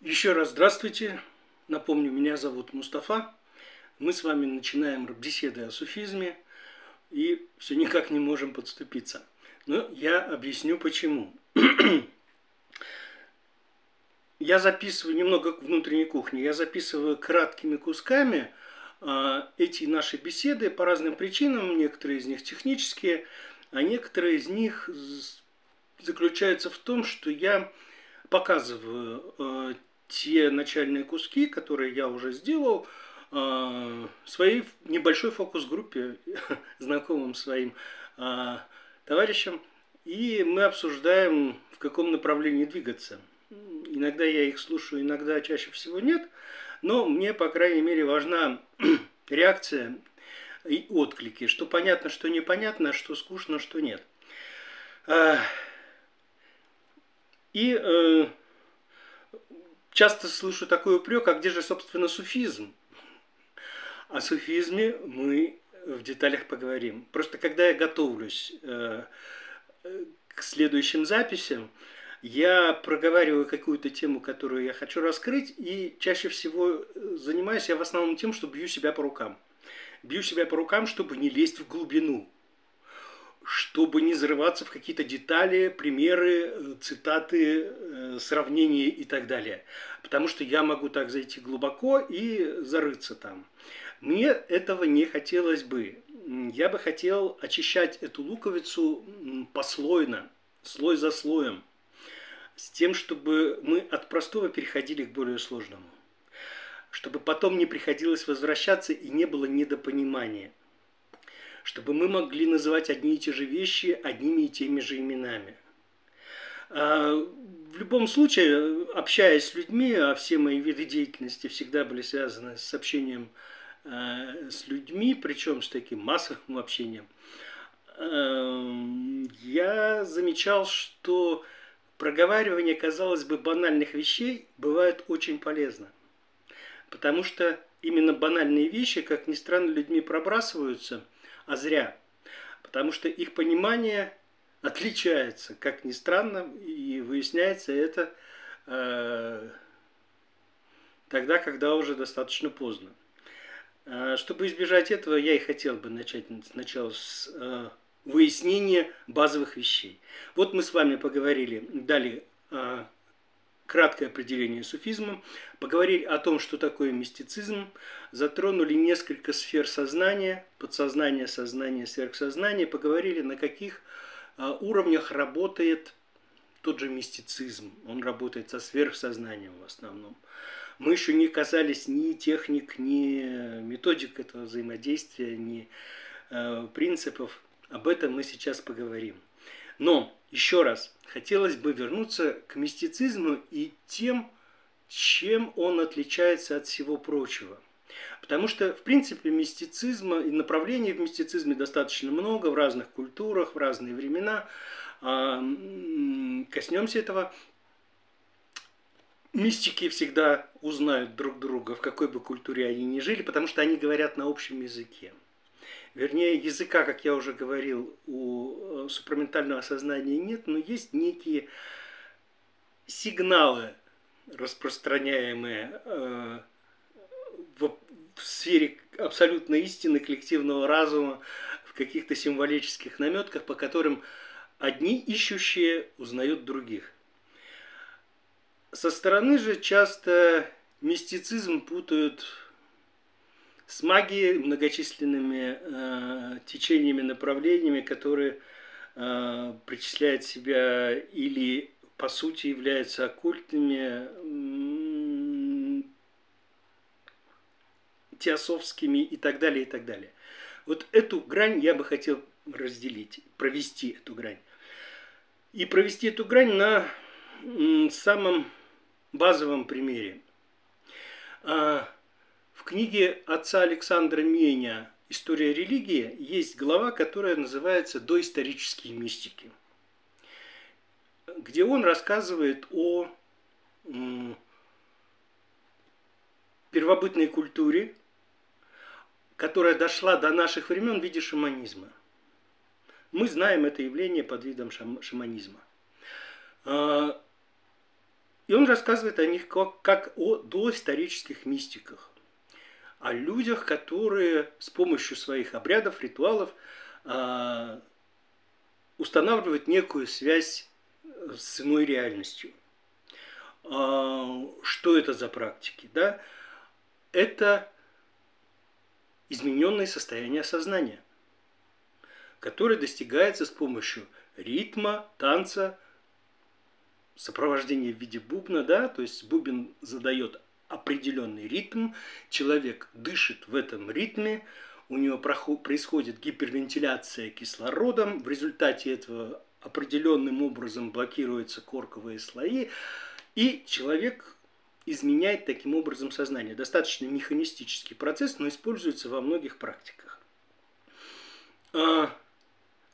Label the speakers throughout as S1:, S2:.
S1: Еще раз здравствуйте. Напомню, меня зовут Мустафа. Мы с вами начинаем беседы о суфизме и все никак не можем подступиться. Но я объясню почему. я записываю немного внутренней кухни, я записываю краткими кусками а, эти наши беседы по разным причинам, некоторые из них технические, а некоторые из них заключаются в том, что я показываю а, те начальные куски, которые я уже сделал, а, своей небольшой фокус-группе, знакомым своим товарищам, и мы обсуждаем, в каком направлении двигаться. Иногда я их слушаю, иногда чаще всего нет, но мне, по крайней мере, важна реакция и отклики, что понятно, что непонятно, что скучно, что нет. И э, часто слышу такой упрек, а где же, собственно, суфизм? О суфизме мы в деталях поговорим. Просто когда я готовлюсь э, к следующим записям, я проговариваю какую-то тему, которую я хочу раскрыть, и чаще всего занимаюсь я в основном тем, что бью себя по рукам. Бью себя по рукам, чтобы не лезть в глубину, чтобы не зарываться в какие-то детали, примеры, цитаты, э, сравнения и так далее. Потому что я могу так зайти глубоко и зарыться там. Мне этого не хотелось бы. Я бы хотел очищать эту луковицу послойно, слой за слоем, с тем, чтобы мы от простого переходили к более сложному. Чтобы потом не приходилось возвращаться и не было недопонимания – чтобы мы могли называть одни и те же вещи одними и теми же именами. А, в любом случае, общаясь с людьми, а все мои виды деятельности всегда были связаны с общением а, с людьми, причем с таким массовым общением, а, я замечал, что проговаривание, казалось бы, банальных вещей бывает очень полезно. Потому что именно банальные вещи, как ни странно, людьми пробрасываются – а зря. Потому что их понимание отличается, как ни странно, и выясняется это э, тогда, когда уже достаточно поздно. Э, чтобы избежать этого, я и хотел бы начать сначала с э, выяснения базовых вещей. Вот мы с вами поговорили, дали э, краткое определение суфизма, поговорили о том, что такое мистицизм, затронули несколько сфер сознания, подсознание, сознание, сверхсознание, поговорили, на каких а, уровнях работает тот же мистицизм. Он работает со сверхсознанием в основном. Мы еще не касались ни техник, ни методик этого взаимодействия, ни э, принципов. Об этом мы сейчас поговорим. Но, еще раз, хотелось бы вернуться к мистицизму и тем, чем он отличается от всего прочего. Потому что, в принципе, мистицизма и направлений в мистицизме достаточно много в разных культурах, в разные времена. А, коснемся этого. Мистики всегда узнают друг друга, в какой бы культуре они ни жили, потому что они говорят на общем языке вернее, языка, как я уже говорил, у э, супраментального сознания нет, но есть некие сигналы, распространяемые э, в, сфере абсолютной истины коллективного разума, в каких-то символических наметках, по которым одни ищущие узнают других. Со стороны же часто мистицизм путают с магией, многочисленными э, течениями, направлениями, которые э, причисляют себя или по сути являются оккультными, теософскими и так далее, и так далее. Вот эту грань я бы хотел разделить, провести эту грань. И провести эту грань на самом базовом примере. Книге отца Александра Меня «История религии» есть глава, которая называется «Доисторические мистики», где он рассказывает о первобытной культуре, которая дошла до наших времен в виде шаманизма. Мы знаем это явление под видом шаманизма. А, И он рассказывает о них как, как о доисторических мистиках, о людях, которые с помощью своих обрядов, ритуалов э, устанавливают некую связь с иной реальностью. Э, что это за практики? Да? Это измененное состояние сознания, которое достигается с помощью ритма, танца, сопровождения в виде бубна, да, то есть бубен задает определенный ритм, человек дышит в этом ритме, у него происходит гипервентиляция кислородом, в результате этого определенным образом блокируются корковые слои, и человек изменяет таким образом сознание. Достаточно механистический процесс, но используется во многих практиках. А,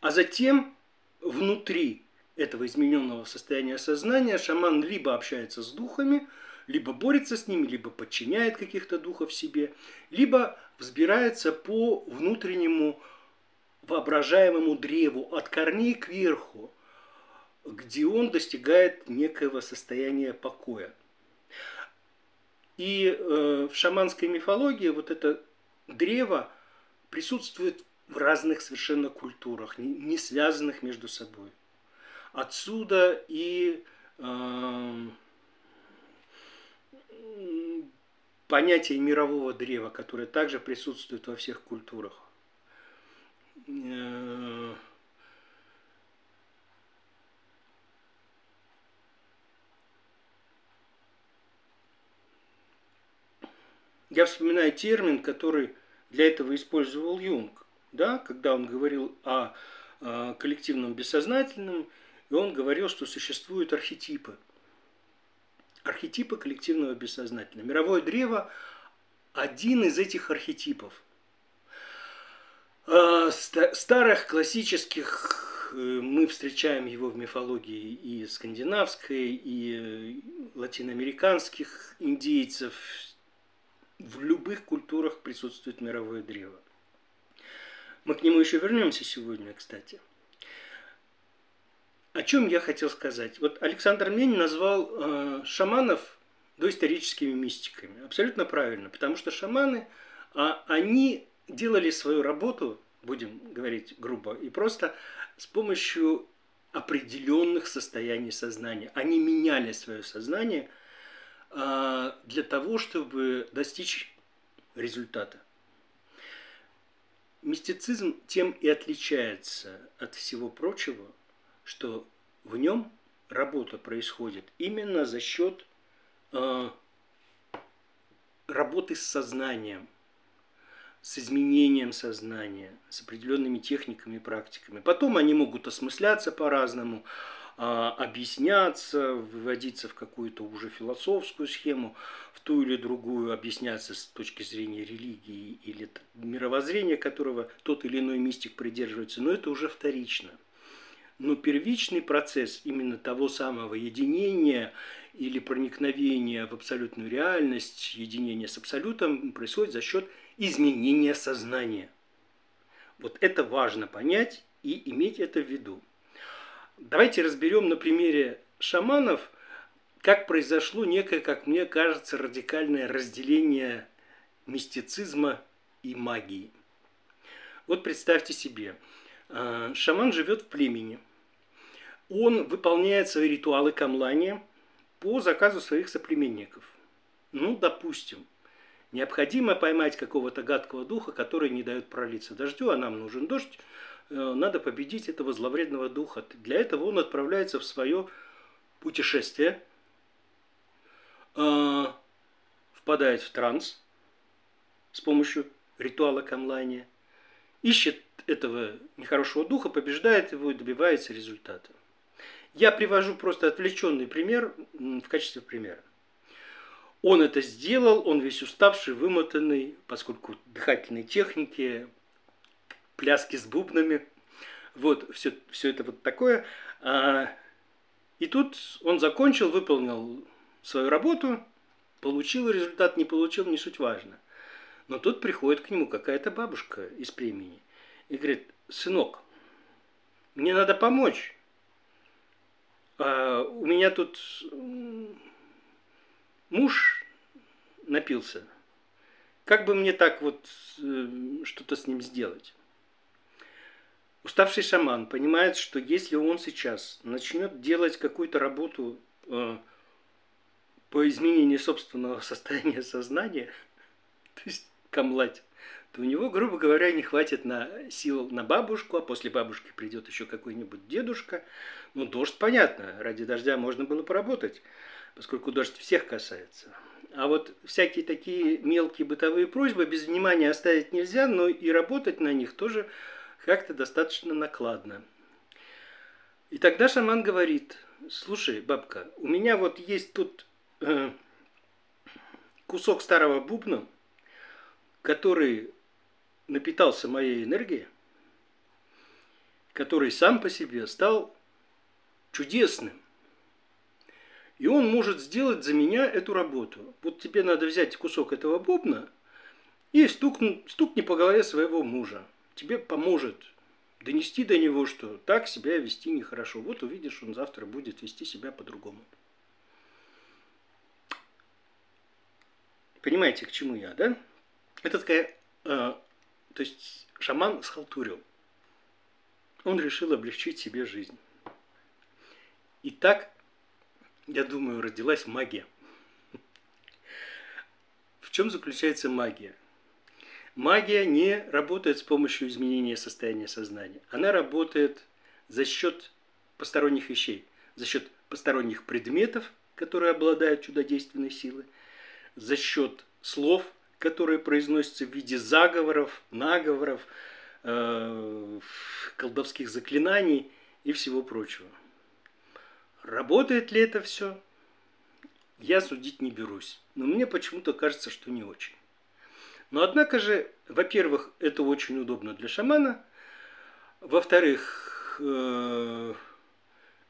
S1: а затем внутри этого измененного состояния сознания шаман либо общается с духами, либо борется с ними, либо подчиняет каких-то духов себе, либо взбирается по внутреннему воображаемому древу от корней к верху, где он достигает некоего состояния покоя. И э, в шаманской мифологии вот это древо присутствует в разных совершенно культурах, не, не связанных между собой. Отсюда и э, понятие мирового древа, которое также присутствует во всех культурах. Я вспоминаю термин, который для этого использовал Юнг, да, когда он говорил о коллективном бессознательном, и он говорил, что существуют архетипы. Архетипы коллективного бессознательного. Мировое древо – один из этих архетипов. А, старых классических э, мы встречаем его в мифологии и скандинавской, и э, латиноамериканских индейцев, в любых культурах присутствует мировое древо. Мы к нему еще вернемся сегодня, кстати. О чем я хотел сказать? Вот Александр Мень назвал э, шаманов доисторическими мистиками. Абсолютно правильно, потому что шаманы, а, они делали свою работу, будем говорить грубо, и просто с помощью определенных состояний сознания. Они меняли свое сознание – а, для того, чтобы достичь результата. Мистицизм тем и отличается от всего прочего, что в нем работа происходит именно за счет э, работы с сознанием, с изменением сознания, с определенными техниками и практиками. Потом они могут осмысляться по-разному, а, объясняться, выводиться в какую-то уже философскую схему, в ту или другую объясняться с точки зрения религии или мировоззрения, которого тот или иной мистик придерживается, но это уже вторично. Но первичный процесс именно того самого единения или проникновения в абсолютную реальность, единения с абсолютом происходит за счет изменения сознания. Вот это важно понять и иметь это в виду. Давайте разберем на примере шаманов, как произошло некое, как мне кажется, радикальное разделение мистицизма и магии. Вот представьте себе, шаман живет в племени. Он выполняет свои ритуалы камлания по заказу своих соплеменников. Ну, допустим, необходимо поймать какого-то гадкого духа, который не дает пролиться дождю, а нам нужен дождь, Э, надо победить этого зловредного духа. Для этого он отправляется в свое путешествие, э, впадает в транс с помощью ритуала камлания, ищет этого нехорошего духа, побеждает его и добивается результата. Я привожу просто отвлеченный пример в качестве примера. Он это сделал, он весь уставший, вымотанный, поскольку дыхательной техники, пляски с бубнами. Вот, все, все это вот такое. А, и тут он закончил, выполнил свою работу, получил результат, не получил, не суть важно. Но тут приходит к нему какая-то бабушка из племени и говорит, сынок, мне надо помочь. А у меня тут муж напился. Как бы мне так вот э, что-то с ним сделать? Уставший шаман понимает, что если он сейчас начнет делать какую-то работу э, по изменению собственного состояния сознания, то есть камлать, то у него, грубо говоря, не хватит на сил на бабушку, а после бабушки придет еще какой-нибудь дедушка. Ну, дождь, понятно, ради дождя можно было поработать, поскольку дождь всех касается. А вот всякие такие мелкие бытовые просьбы без внимания оставить нельзя, но и работать на них тоже как-то достаточно накладно. И тогда шаман говорит, слушай, бабка, у меня вот есть тут э, кусок старого бубна, который напитался моей энергией, который сам по себе стал чудесным. И он может сделать за меня эту работу. Вот тебе надо взять кусок этого бубна и стукни, стукни по голове своего мужа. Тебе поможет донести до него, что так себя вести нехорошо. Вот увидишь, он завтра будет вести себя по-другому. Понимаете, к чему я, да? Это такая э, то есть шаман схалтурил. Он решил облегчить себе жизнь. И так, я думаю, родилась магия. В чем заключается магия? Магия не работает с помощью изменения состояния сознания. Она работает за счет посторонних вещей, за счет посторонних предметов, которые обладают чудодейственной силой, за счет слов, которые произносятся в виде заговоров, наговоров, э, колдовских заклинаний и всего прочего. Работает ли это все? Я судить не берусь. Но мне почему-то кажется, что не очень. Но однако же, во-первых, это очень удобно для шамана. Во-вторых, э,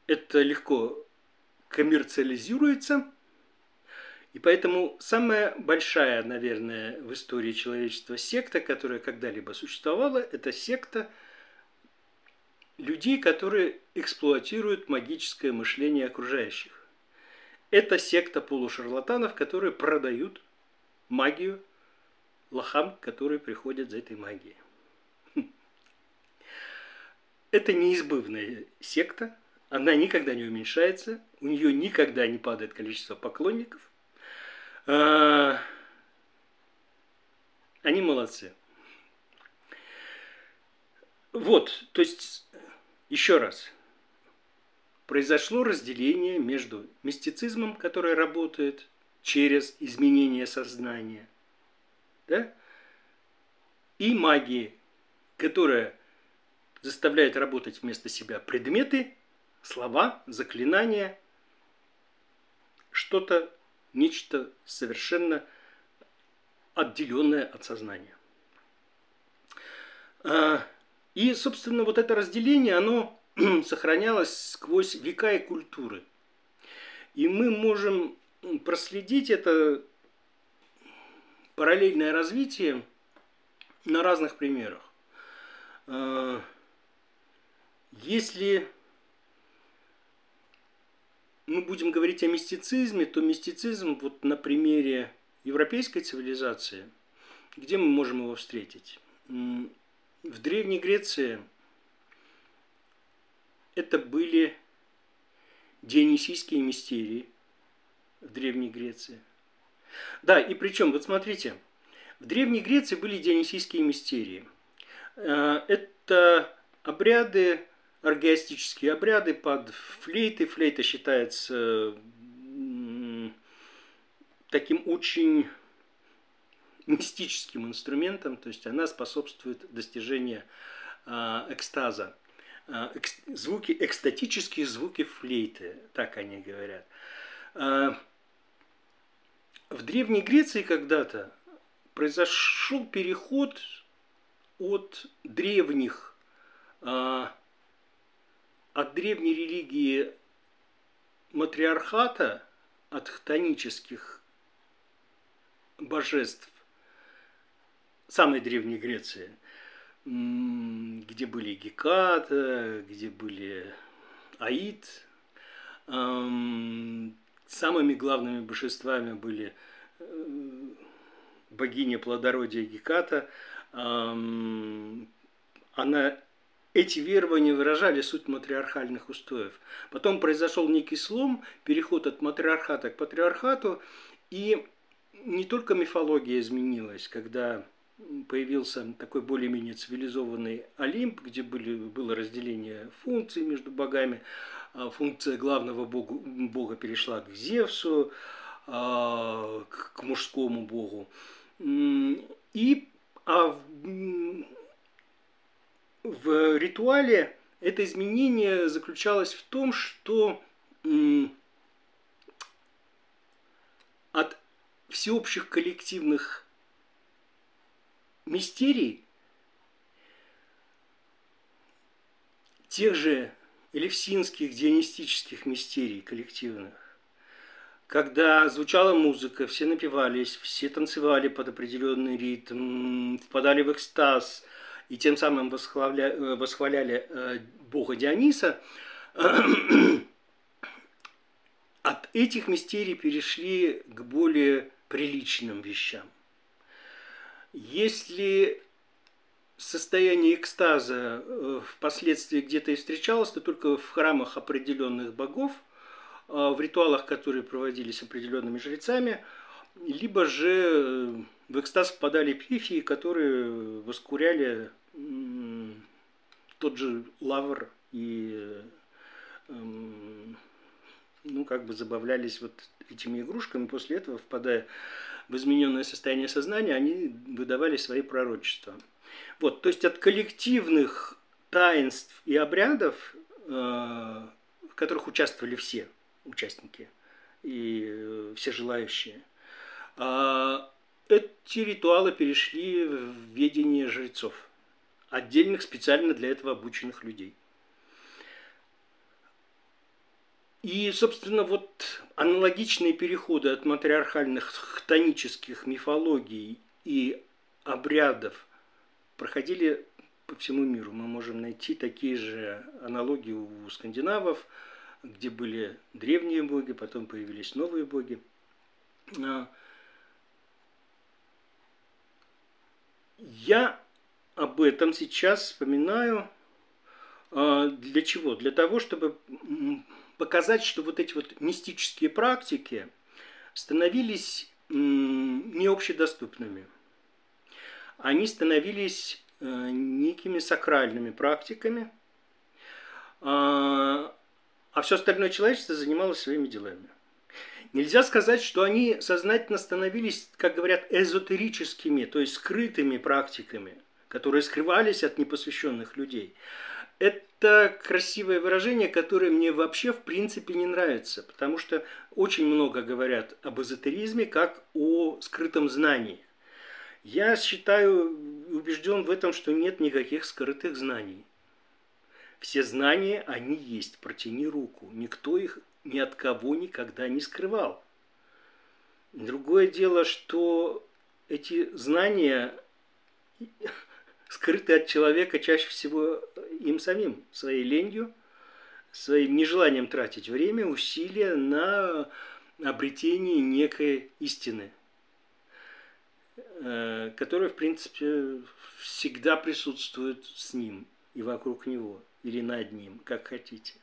S1: это легко коммерциализируется. И поэтому самая большая, наверное, в истории человечества секта, которая когда-либо существовала, это секта людей, которые эксплуатируют магическое мышление окружающих. Это секта полушарлатанов, которые продают магию лохам, которые приходят за этой магией. Это неизбывная секта, она никогда не уменьшается, у нее никогда не падает количество поклонников – они молодцы. Вот, то есть, еще раз, произошло разделение между мистицизмом, который работает через изменение сознания, да, и магией, которая заставляет работать вместо себя предметы, слова, заклинания, что-то нечто совершенно отделенное от сознания. А, и, собственно, вот это разделение, оно сохранялось сквозь века и культуры. И мы можем проследить это параллельное развитие на разных примерах. А, если мы будем говорить о мистицизме, то мистицизм вот на примере европейской цивилизации, где мы можем его встретить? В Древней Греции это были дионисийские мистерии в Древней Греции. Да, и причем, вот смотрите, в Древней Греции были дионисийские мистерии. Э, это обряды оргиастические обряды под флейты. Флейта считается таким очень мистическим инструментом, то есть она способствует достижению а, экстаза. А, звуки, экстатические звуки флейты, так они говорят. А, в Древней Греции когда-то произошел переход от древних от древней религии матриархата, от хтонических божеств самой древней Греции, где были Геката, где были Аид, самыми главными божествами были э, богиня плодородия Геката. Она, эти верования выражали суть матриархальных устоев. Потом произошел некий слом, переход от матриархата к патриархату, и не только мифология изменилась, когда появился такой более-менее цивилизованный Олимп, где были, было разделение функций между богами. А функция главного бога, бога перешла к Зевсу, а, к мужскому богу. И а в, ритуале это изменение заключалось в том, что от всеобщих коллективных мистерий тех же элевсинских дионистических мистерий коллективных, когда звучала музыка, все напивались, все танцевали под определенный ритм, впадали в экстаз и тем самым восхваляли, восхваляли э, бога Диониса, от этих мистерий перешли к более приличным вещам. Если состояние экстаза э, впоследствии где-то и встречалось, то только в храмах определенных богов, в ритуалах, которые проводились определенными жрецами, либо же э, в экстаз впадали пифии, которые воскуряли тот же лавр и эм, ну, как бы забавлялись вот этими игрушками, после этого, впадая в измененное состояние сознания, они выдавали свои пророчества. Вот, то есть от коллективных таинств и обрядов, э, в которых участвовали все участники и э, все желающие, а, эти ритуалы перешли в ведение жрецов, отдельных специально для этого обученных людей – И, собственно, вот аналогичные переходы от матриархальных хтонических мифологий и обрядов проходили по всему миру. Мы можем найти такие же аналогии у скандинавов, где были древние боги, потом появились новые боги. Я об этом сейчас вспоминаю. А, для чего? Для того, чтобы показать, что вот эти вот мистические практики становились не общедоступными. Они становились э, некими сакральными практиками, а, а все остальное человечество занималось своими делами. Нельзя сказать, что они сознательно становились, как говорят, эзотерическими, то есть скрытыми практиками, которые скрывались от непосвященных людей. Это красивое выражение, которое мне вообще в принципе не нравится, потому что очень много говорят об эзотеризме как о скрытом знании. Я считаю, убежден в этом, что нет никаких скрытых знаний. Все знания, они есть, протяни руку. Никто их ни от кого никогда не скрывал. Другое дело, что эти знания скрыты от человека чаще всего им самим, своей ленью, своим нежеланием тратить время, усилия на обретение некой истины, э, которая, в принципе, всегда присутствует с ним и вокруг него, или над ним, как хотите.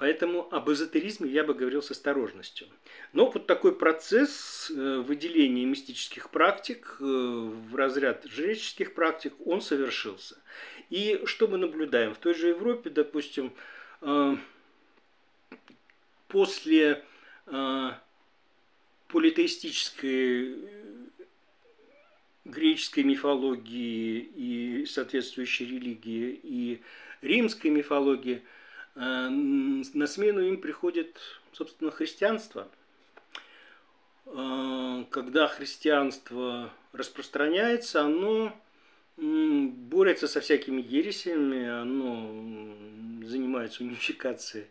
S1: Поэтому об эзотеризме я бы говорил с осторожностью. Но вот такой процесс э, выделения мистических практик э, в разряд жреческих практик, он совершился. И что мы наблюдаем? В той же Европе, допустим, э, после политеистической греческой мифологии и соответствующей религии и римской мифологии – на смену им приходит, собственно, христианство. Э, когда христианство распространяется, оно борется со всякими ересями, оно занимается унификацией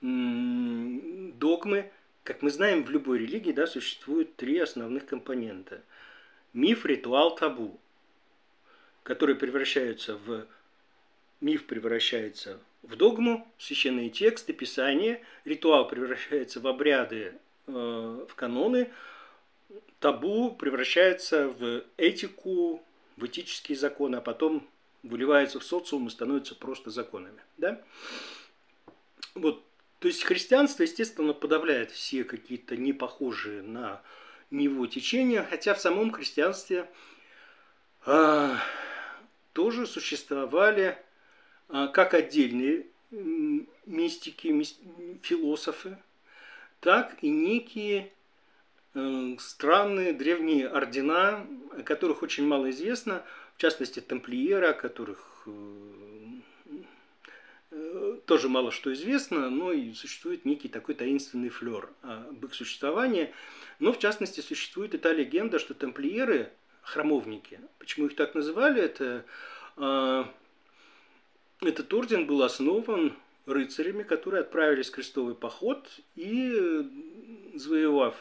S1: догмы. Как мы знаем, в любой религии да, существуют три основных компонента. Миф, ритуал, табу, которые превращаются в миф превращается в догму, священные тексты, писания, ритуал превращается в обряды, э, в каноны, табу превращается в этику, в этические законы, а потом выливается в социум и становится просто законами. Да? Вот. То есть христианство, естественно, подавляет все какие-то непохожие на него течения, хотя в самом христианстве а, тоже существовали как отдельные мистики, мист, философы, так и некие э, странные древние ордена, о которых очень мало известно, в частности, тамплиеры, о которых э, э, тоже мало что известно, но и существует некий такой таинственный флер об их существовании. Но, в частности, существует и та легенда, что тамплиеры, храмовники, почему их так называли, это этот орден был основан рыцарями, которые отправились в крестовый поход и, завоевав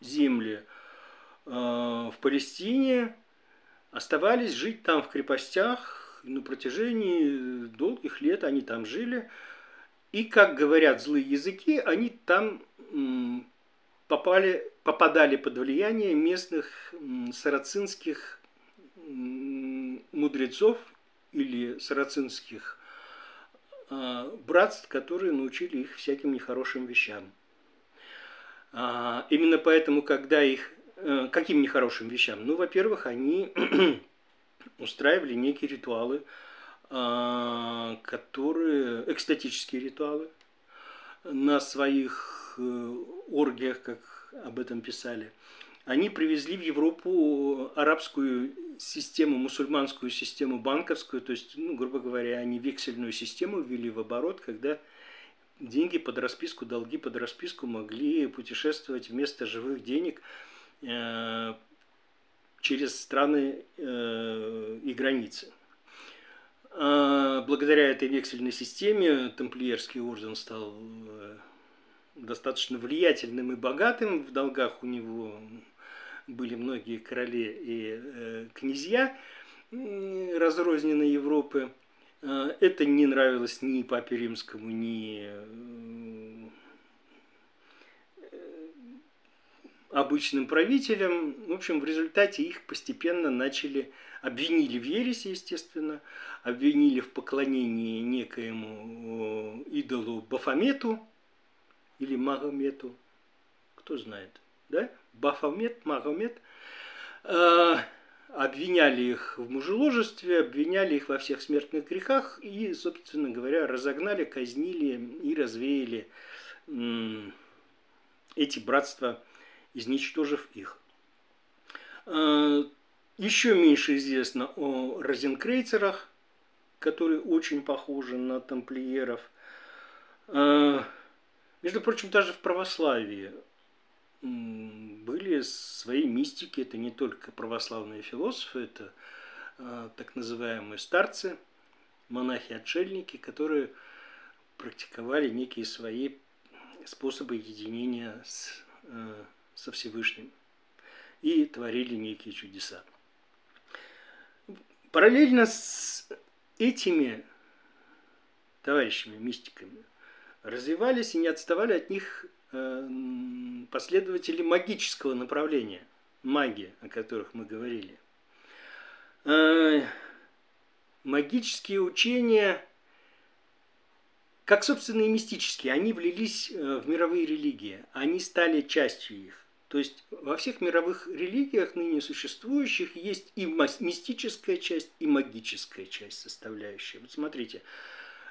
S1: земли э, в Палестине, оставались жить там в крепостях на протяжении долгих лет они там жили. И, как говорят злые языки, они там попали, попадали под влияние местных сарацинских мудрецов или сарацинских а, братств, которые научили их всяким нехорошим вещам. А, именно поэтому, когда их... Э, каким нехорошим вещам? Ну, во-первых, они устраивали некие ритуалы, а, которые... экстатические ритуалы на своих э, оргиях, как об этом писали. Они привезли в Европу арабскую систему, мусульманскую систему банковскую, то есть, ну, грубо говоря, они вексельную систему ввели в оборот, когда деньги под расписку, долги под расписку могли путешествовать вместо живых денег э, через страны э, и границы. А благодаря этой вексельной системе тамплиерский орден стал э, достаточно влиятельным и богатым. В долгах у него были многие короли и э, князья разрозненной Европы. Э, это не нравилось ни Папе Римскому, ни э, обычным правителям. В общем, в результате их постепенно начали, обвинили в ереси, естественно, обвинили в поклонении некоему идолу Бафомету или Магомету, кто знает, да? Бафомет, Магомед, э, обвиняли их в мужеложестве, обвиняли их во всех смертных грехах и, собственно говоря, разогнали, казнили и развеяли эти братства, изничтожив их. Э, еще меньше известно о розенкрейцерах, которые очень похожи на тамплиеров. Э, между прочим, даже в православии были свои мистики, это не только православные философы, это э, так называемые старцы, монахи-отшельники, которые практиковали некие свои способы единения с, э, со Всевышним и творили некие чудеса. Параллельно с этими товарищами, мистиками, развивались и не отставали от них последователи магического направления, магии, о которых мы говорили. Э, магические учения, как собственно и мистические, они влились э, в мировые религии, они стали частью их. То есть во всех мировых религиях ныне существующих есть и мистическая часть, и магическая часть составляющая. Вот смотрите,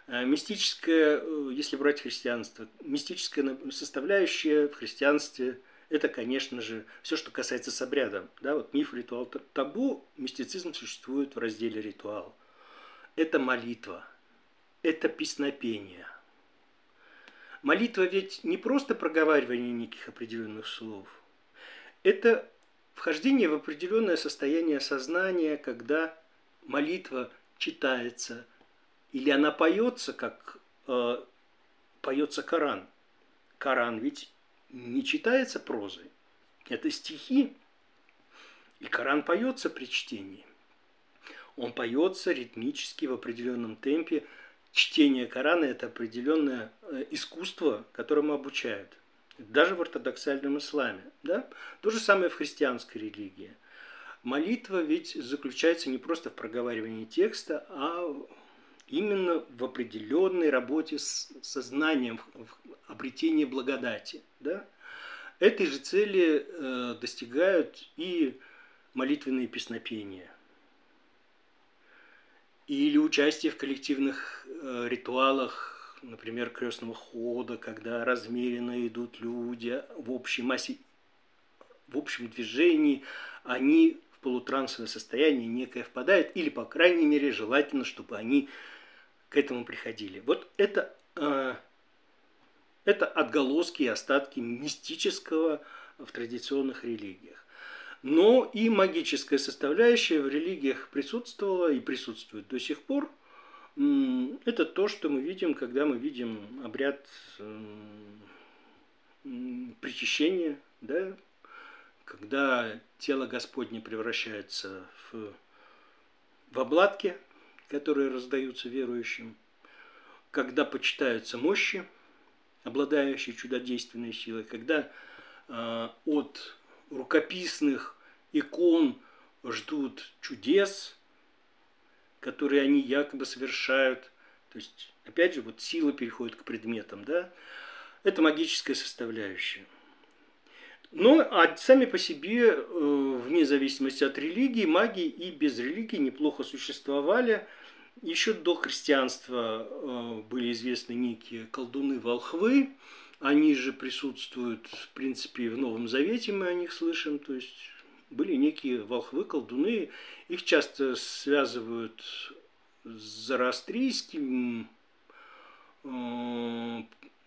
S1: Э, мистическая, э, если брать христианство, мистическая составляющая в христианстве – это, конечно же, все, что касается с обрядом. Да, вот миф, ритуал, табу, мистицизм существует в разделе ритуал. Это молитва, это песнопение. Молитва ведь не просто проговаривание неких определенных слов. Это вхождение в определенное состояние сознания, когда молитва читается – или она поется, как э, поется Коран. Коран ведь не читается прозой. Это стихи. И Коран поется при чтении. Он поется ритмически в определенном темпе. Чтение Корана – это определенное э, искусство, которому обучают. Даже в ортодоксальном исламе. Да? То же самое в христианской религии. Молитва ведь заключается не просто в проговаривании текста, а именно в определенной работе с сознанием, в обретении благодати. Да? Этой же цели э, достигают и молитвенные песнопения или участие в коллективных э, ритуалах, например, крестного хода, когда размеренно идут люди в общей массе, в общем движении, они в полутрансовое состояние некое впадают, или, по крайней мере, желательно, чтобы они к этому приходили. Вот это, э, это отголоски и остатки мистического в традиционных религиях. Но и магическая составляющая в религиях присутствовала и присутствует до сих пор. Это то, что мы видим, когда мы видим обряд причащения, да, когда тело Господне превращается в, в обладки, которые раздаются верующим, когда почитаются мощи, обладающие чудодейственной силой, когда э, от рукописных икон ждут чудес, которые они якобы совершают. То есть, опять же, вот сила переходит к предметам, да. Это магическая составляющая. Но а сами по себе, э, вне зависимости от религии, маги и без религии неплохо существовали. Еще до христианства э, были известны некие колдуны-волхвы. Они же присутствуют, в принципе, в Новом Завете мы о них слышим. То есть были некие волхвы, колдуны. Их часто связывают с зороастрийским, э,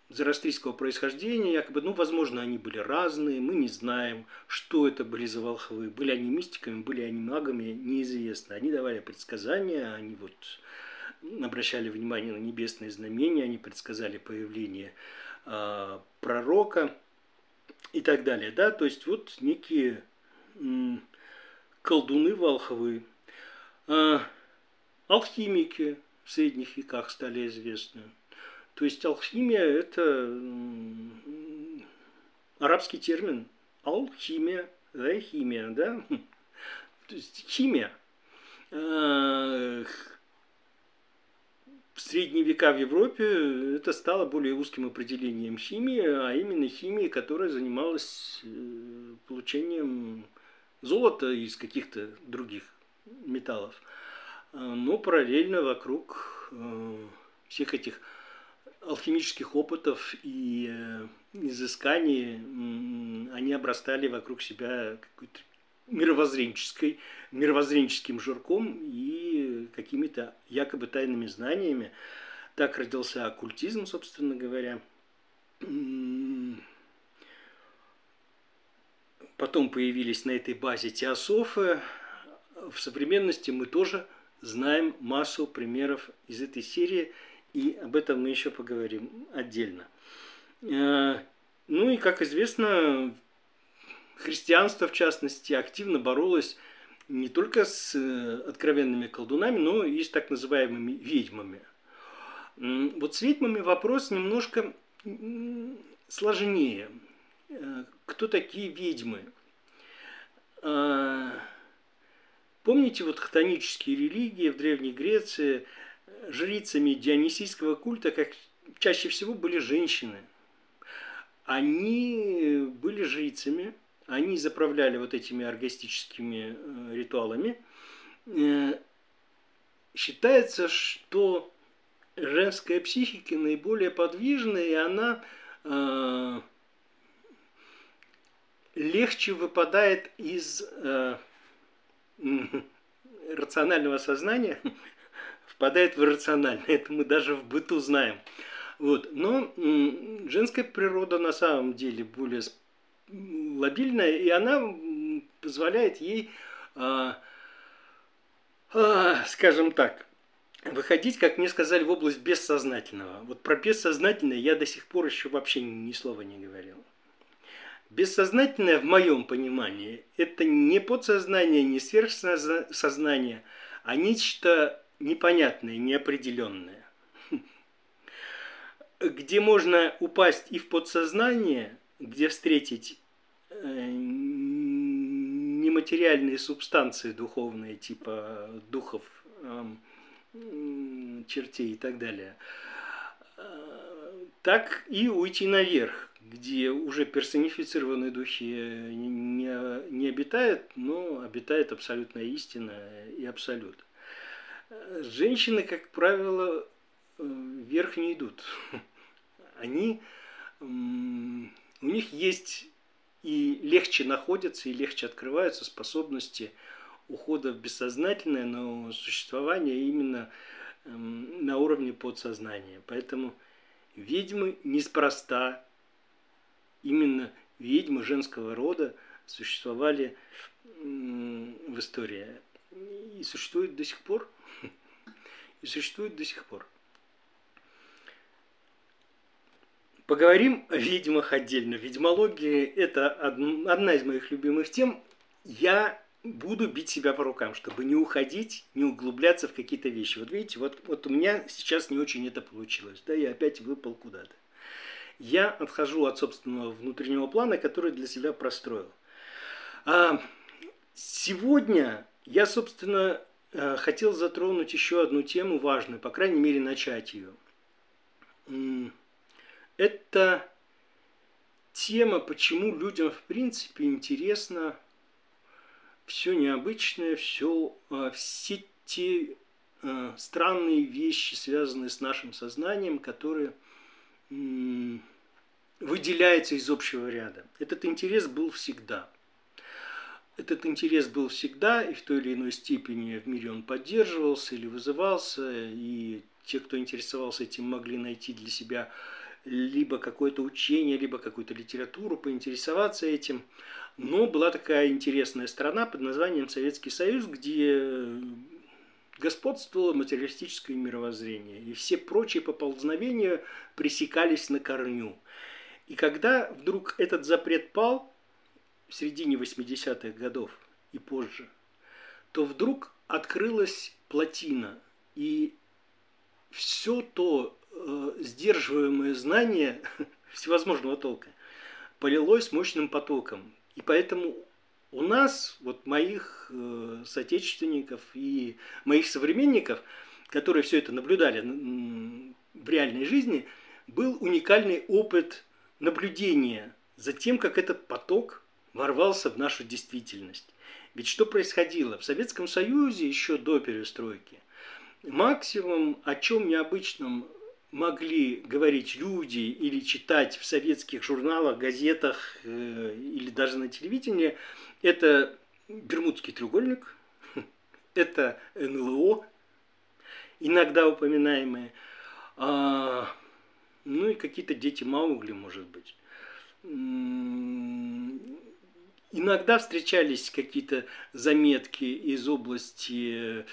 S1: зороастрийского происхождения, якобы, ну, возможно, они были разные, мы не знаем, что это были за волхвы. Были они мистиками, были они магами, неизвестно. Они давали предсказания, они вот обращали внимание на небесные знамения, они предсказали появление э, пророка и так далее. Да? То есть вот некие колдуны волхвы, а, алхимики в средних веках стали известны. То есть алхимия – это арабский термин. Алхимия, да, химия, да? То есть химия. А, в средние века в Европе это стало более узким определением химии, а именно химии, которая занималась э, получением золото из каких-то других металлов. Но параллельно вокруг э, всех этих алхимических опытов и э, изысканий они обрастали вокруг себя какой-то мировоззренческой, мировоззренческим жирком и какими-то якобы тайными знаниями. Так родился оккультизм, собственно говоря. Потом появились на этой базе теософы. В современности мы тоже знаем массу примеров из этой серии, и об этом мы еще поговорим отдельно. Э, ну и, как известно, христианство, в частности, активно боролось не только с э, откровенными колдунами, но и с так называемыми ведьмами. Вот с ведьмами вопрос немножко сложнее. Э, кто такие ведьмы? Помните вот хтонические религии в Древней Греции, жрицами дионисийского культа, как чаще всего были женщины. Они были жрицами, они заправляли вот этими оргастическими э, ритуалами. Э, считается, что женская психика наиболее подвижная, и она легче выпадает из э, рационального сознания, впадает в иррациональное. Это мы даже в быту знаем. Вот. Но женская природа на самом деле более лобильная, и она позволяет ей, а, а, скажем так, выходить, как мне сказали, в область бессознательного. Вот про бессознательное я до сих пор еще вообще ни слова не говорил. Бессознательное, в моем понимании, это не подсознание, не сверхсознание, а нечто непонятное, неопределенное, где можно упасть и в подсознание, где встретить э, нематериальные субстанции духовные, типа духов, чертей и так далее, э, так и уйти наверх, где уже персонифицированные духи не, не обитают, но обитает абсолютная истина и абсолют. Женщины, как правило, вверх не идут. Они, у них есть и легче находятся, и легче открываются способности ухода в бессознательное, но существование именно на уровне подсознания. Поэтому ведьмы неспроста, именно ведьмы женского рода существовали в истории. И существуют до сих пор. И существуют до сих пор. Поговорим о ведьмах отдельно. Ведьмология – это одна из моих любимых тем. Я буду бить себя по рукам, чтобы не уходить, не углубляться в какие-то вещи. Вот видите, вот, вот у меня сейчас не очень это получилось. Да, я опять выпал куда-то. Я отхожу от собственного внутреннего плана, который для себя простроил. А сегодня я, собственно, хотел затронуть еще одну тему важную, по крайней мере, начать ее это тема, почему людям в принципе интересно все необычное, все, а, все те а, странные вещи, связанные с нашим сознанием, которые выделяются из общего ряда. Этот интерес был всегда. Этот интерес был всегда, и в той или иной степени в мире он поддерживался или вызывался, и те, кто интересовался этим, могли найти для себя либо какое-то учение, либо какую-то литературу, поинтересоваться этим. Но была такая интересная страна под названием Советский Союз, где господствовало материалистическое мировоззрение, и все прочие поползновения пресекались на корню. И когда вдруг этот запрет пал в середине 80-х годов и позже, то вдруг открылась плотина, и все то, э, сдерживаемое знание всевозможного толка полилось мощным потоком. И поэтому у нас, вот моих э, соотечественников и моих современников, которые все это наблюдали в реальной жизни, был уникальный опыт наблюдения за тем, как этот поток ворвался в нашу действительность. Ведь что происходило? В Советском Союзе еще до перестройки максимум, о чем необычном могли говорить люди или читать в советских журналах, газетах э, или даже на телевидении, это Бермудский треугольник, это НЛО, иногда упоминаемые, а, ну и какие-то дети Маугли, может быть. Иногда встречались какие-то заметки из области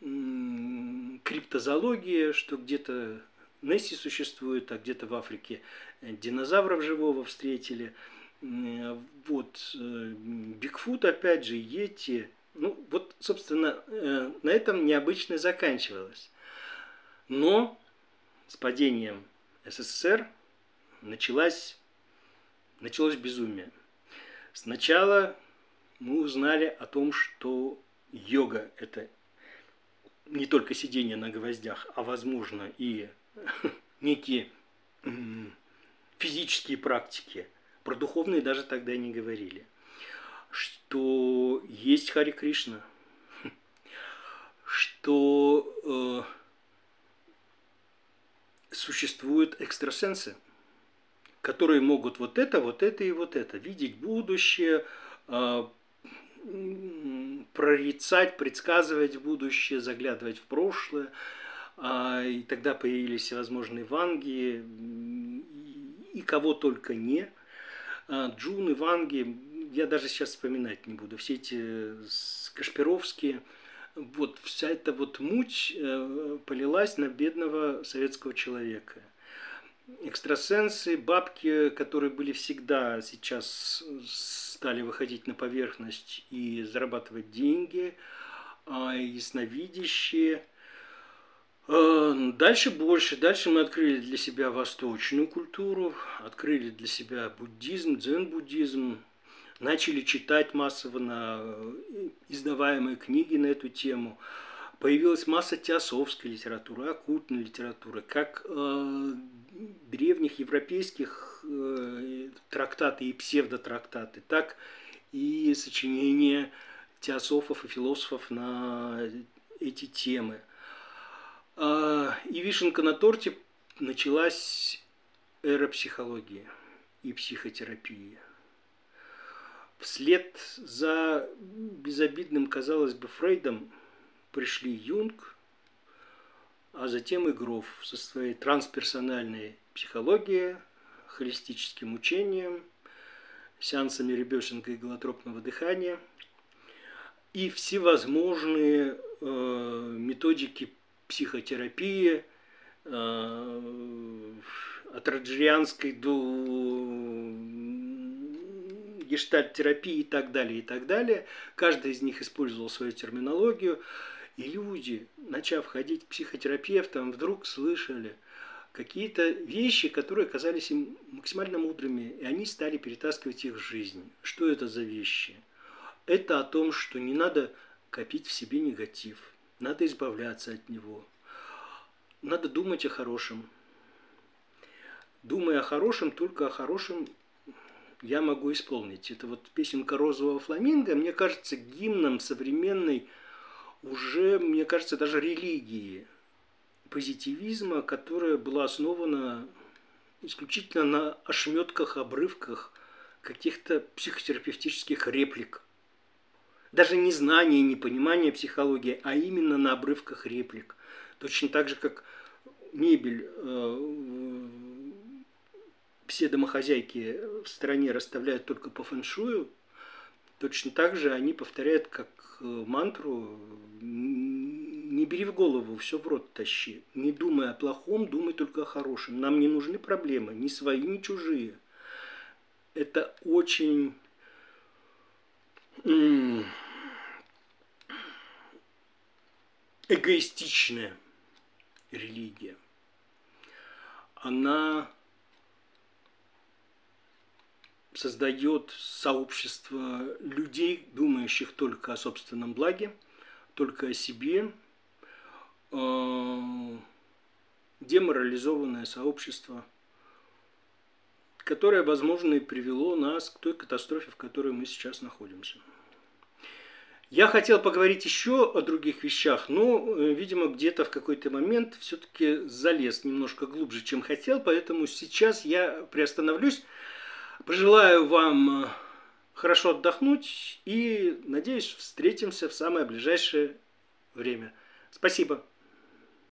S1: криптозоологии, что где-то Несси существует, а где-то в Африке динозавров живого встретили. Вот э, Бигфут, опять же, Йети. Ну, вот, собственно, э, на этом необычно заканчивалось. Но с падением СССР началась, началось безумие. Сначала мы узнали о том, что йога – это не только сидение на гвоздях, а возможно и некие физические практики. Про духовные даже тогда не говорили. Что есть Хари Кришна, что э, существуют экстрасенсы, которые могут вот это, вот это и вот это, видеть будущее, э, прорицать, предсказывать будущее, заглядывать в прошлое. А, и тогда появились всевозможные ванги и кого только не. А, Джун и ванги, я даже сейчас вспоминать не буду. Все эти Кашпировские, вот вся эта вот муть э, полилась на бедного советского человека. Экстрасенсы, бабки, которые были всегда, сейчас стали выходить на поверхность и зарабатывать деньги – а, ясновидящие. А, дальше больше. Дальше мы открыли для себя восточную культуру, открыли для себя буддизм, дзен-буддизм, начали читать массово на э, издаваемые книги на эту тему. Появилась масса теософской литературы, оккультной литературы, как э, древних европейских э, трактаты и псевдотрактаты, так и сочинения теософов и философов на эти темы. А, и вишенка на торте началась эра психологии и психотерапии. Вслед за безобидным, казалось бы, Фрейдом пришли Юнг, а затем и Гроф со своей трансперсональной психологией, холистическим учением, сеансами ребешенка и голотропного дыхания и всевозможные э, методики психотерапии, э, от роджерианской до гештальт-терапии и так далее, и так далее. Каждый из них использовал свою терминологию. И люди, начав ходить к психотерапевтам, вдруг слышали какие-то вещи, которые казались им максимально мудрыми, и они стали перетаскивать их в жизнь. Что это за вещи? Это о том, что не надо копить в себе негатив, надо избавляться от него. Надо думать о хорошем. Думая о хорошем, только о хорошем я могу исполнить. Это вот песенка розового фламинго, мне кажется, гимном современной уже, мне кажется, даже религии позитивизма, которая была основана исключительно на ошметках, обрывках каких-то психотерапевтических реплик. Даже не знания, не понимания психологии, а именно на обрывках реплик. Точно так же, как мебель э, все домохозяйки в стране расставляют только по фэншую, точно так же они повторяют как э, мантру «не бери в голову, все в рот тащи». Не думай о плохом, думай только о хорошем. Нам не нужны проблемы, ни свои, ни чужие. Это очень эгоистичная религия. Она создает сообщество людей, думающих только о собственном благе, только о себе, э, деморализованное сообщество, которое, возможно, и привело нас к той катастрофе, в которой мы сейчас находимся. Я хотел поговорить еще о других вещах, но, э, видимо, где-то в какой-то момент все-таки залез немножко глубже, чем хотел, поэтому сейчас я приостановлюсь. Пожелаю вам э, хорошо отдохнуть и, надеюсь, встретимся в самое ближайшее время. Спасибо.